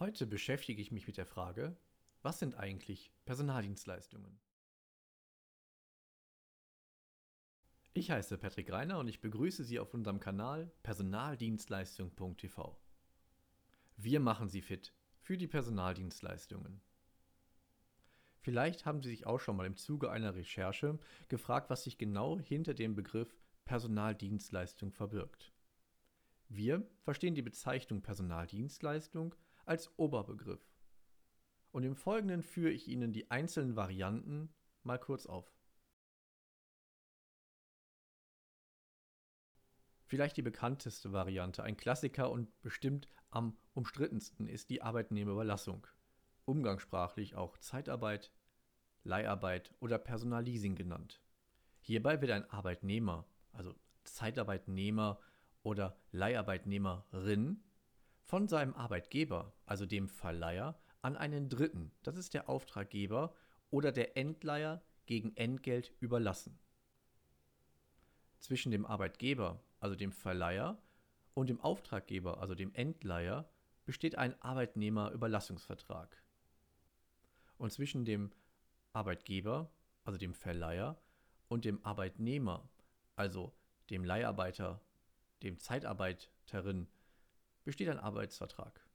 Heute beschäftige ich mich mit der Frage, was sind eigentlich Personaldienstleistungen? Ich heiße Patrick Reiner und ich begrüße Sie auf unserem Kanal personaldienstleistung.tv. Wir machen Sie fit für die Personaldienstleistungen. Vielleicht haben Sie sich auch schon mal im Zuge einer Recherche gefragt, was sich genau hinter dem Begriff Personaldienstleistung verbirgt. Wir verstehen die Bezeichnung Personaldienstleistung als Oberbegriff. Und im Folgenden führe ich Ihnen die einzelnen Varianten mal kurz auf. Vielleicht die bekannteste Variante, ein Klassiker und bestimmt am umstrittensten ist die Arbeitnehmerüberlassung, umgangssprachlich auch Zeitarbeit, Leiharbeit oder Personalleasing genannt. Hierbei wird ein Arbeitnehmer, also Zeitarbeitnehmer oder Leiharbeitnehmerin, von seinem Arbeitgeber, also dem Verleiher, an einen Dritten, das ist der Auftraggeber oder der Endleiher, gegen Entgelt überlassen. Zwischen dem Arbeitgeber, also dem Verleiher, und dem Auftraggeber, also dem Endleiher, besteht ein Arbeitnehmerüberlassungsvertrag. Und zwischen dem Arbeitgeber, also dem Verleiher, und dem Arbeitnehmer, also dem Leiharbeiter, dem Zeitarbeiterin, besteht ein Arbeitsvertrag.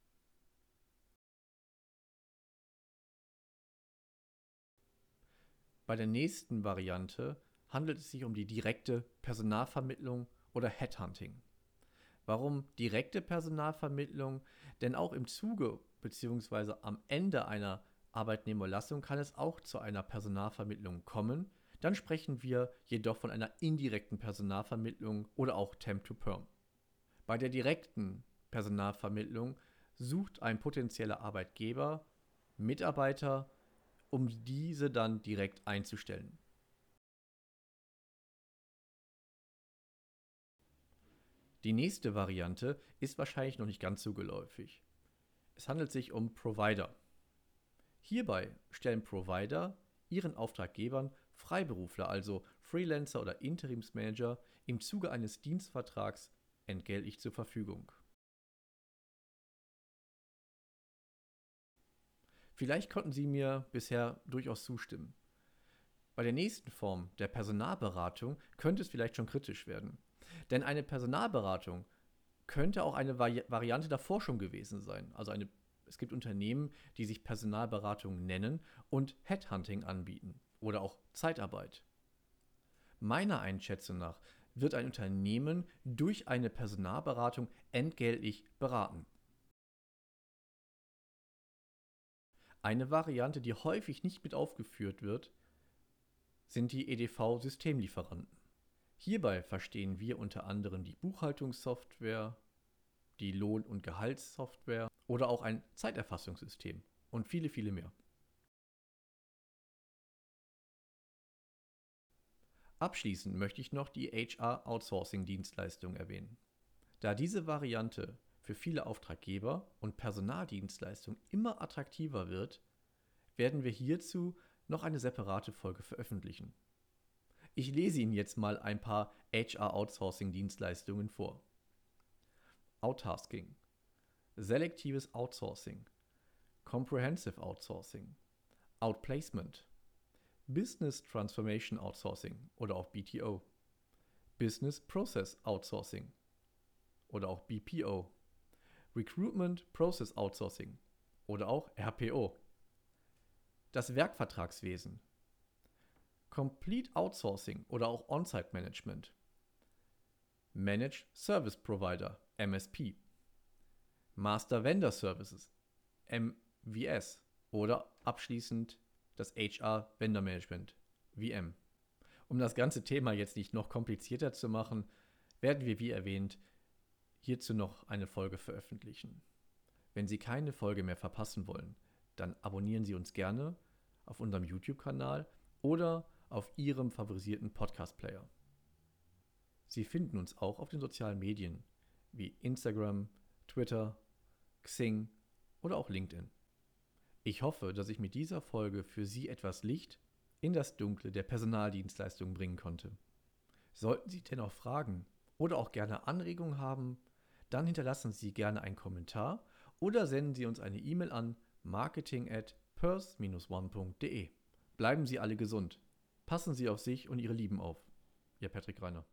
Bei der nächsten Variante handelt es sich um die direkte Personalvermittlung oder Headhunting. Warum direkte Personalvermittlung? Denn auch im Zuge bzw. am Ende einer Arbeitnehmerlassung kann es auch zu einer Personalvermittlung kommen. Dann sprechen wir jedoch von einer indirekten Personalvermittlung oder auch Temp to Perm. Bei der direkten Personalvermittlung sucht ein potenzieller Arbeitgeber Mitarbeiter, um diese dann direkt einzustellen. Die nächste Variante ist wahrscheinlich noch nicht ganz so geläufig. Es handelt sich um Provider. Hierbei stellen Provider ihren Auftraggebern Freiberufler, also Freelancer oder Interimsmanager, im Zuge eines Dienstvertrags entgeltlich zur Verfügung. Vielleicht konnten Sie mir bisher durchaus zustimmen. Bei der nächsten Form der Personalberatung könnte es vielleicht schon kritisch werden. Denn eine Personalberatung könnte auch eine Vari Variante davor schon gewesen sein. Also eine, es gibt Unternehmen, die sich Personalberatung nennen und Headhunting anbieten oder auch Zeitarbeit. Meiner Einschätzung nach wird ein Unternehmen durch eine Personalberatung entgeltlich beraten. Eine Variante, die häufig nicht mit aufgeführt wird, sind die EDV-Systemlieferanten. Hierbei verstehen wir unter anderem die Buchhaltungssoftware, die Lohn- und Gehaltssoftware oder auch ein Zeiterfassungssystem und viele, viele mehr. Abschließend möchte ich noch die HR-Outsourcing-Dienstleistung erwähnen. Da diese Variante für viele Auftraggeber und Personaldienstleistungen immer attraktiver wird, werden wir hierzu noch eine separate Folge veröffentlichen. Ich lese Ihnen jetzt mal ein paar HR-Outsourcing-Dienstleistungen vor. Outtasking, selektives Outsourcing, Comprehensive Outsourcing, Outplacement, Business Transformation Outsourcing oder auch BTO, Business Process Outsourcing oder auch BPO, Recruitment Process Outsourcing oder auch RPO. Das Werkvertragswesen. Complete Outsourcing oder auch On-Site Management. Managed Service Provider MSP. Master Vendor Services MVS oder abschließend das HR Vendor Management VM. Um das ganze Thema jetzt nicht noch komplizierter zu machen, werden wir wie erwähnt hierzu noch eine Folge veröffentlichen. Wenn Sie keine Folge mehr verpassen wollen, dann abonnieren Sie uns gerne auf unserem YouTube-Kanal oder auf Ihrem favorisierten Podcast-Player. Sie finden uns auch auf den sozialen Medien wie Instagram, Twitter, Xing oder auch LinkedIn. Ich hoffe, dass ich mit dieser Folge für Sie etwas Licht in das Dunkle der Personaldienstleistungen bringen konnte. Sollten Sie dennoch Fragen oder auch gerne Anregungen haben, dann hinterlassen Sie gerne einen Kommentar oder senden Sie uns eine E-Mail an marketing at purse-one.de. Bleiben Sie alle gesund. Passen Sie auf sich und Ihre Lieben auf. Ihr Patrick Reiner.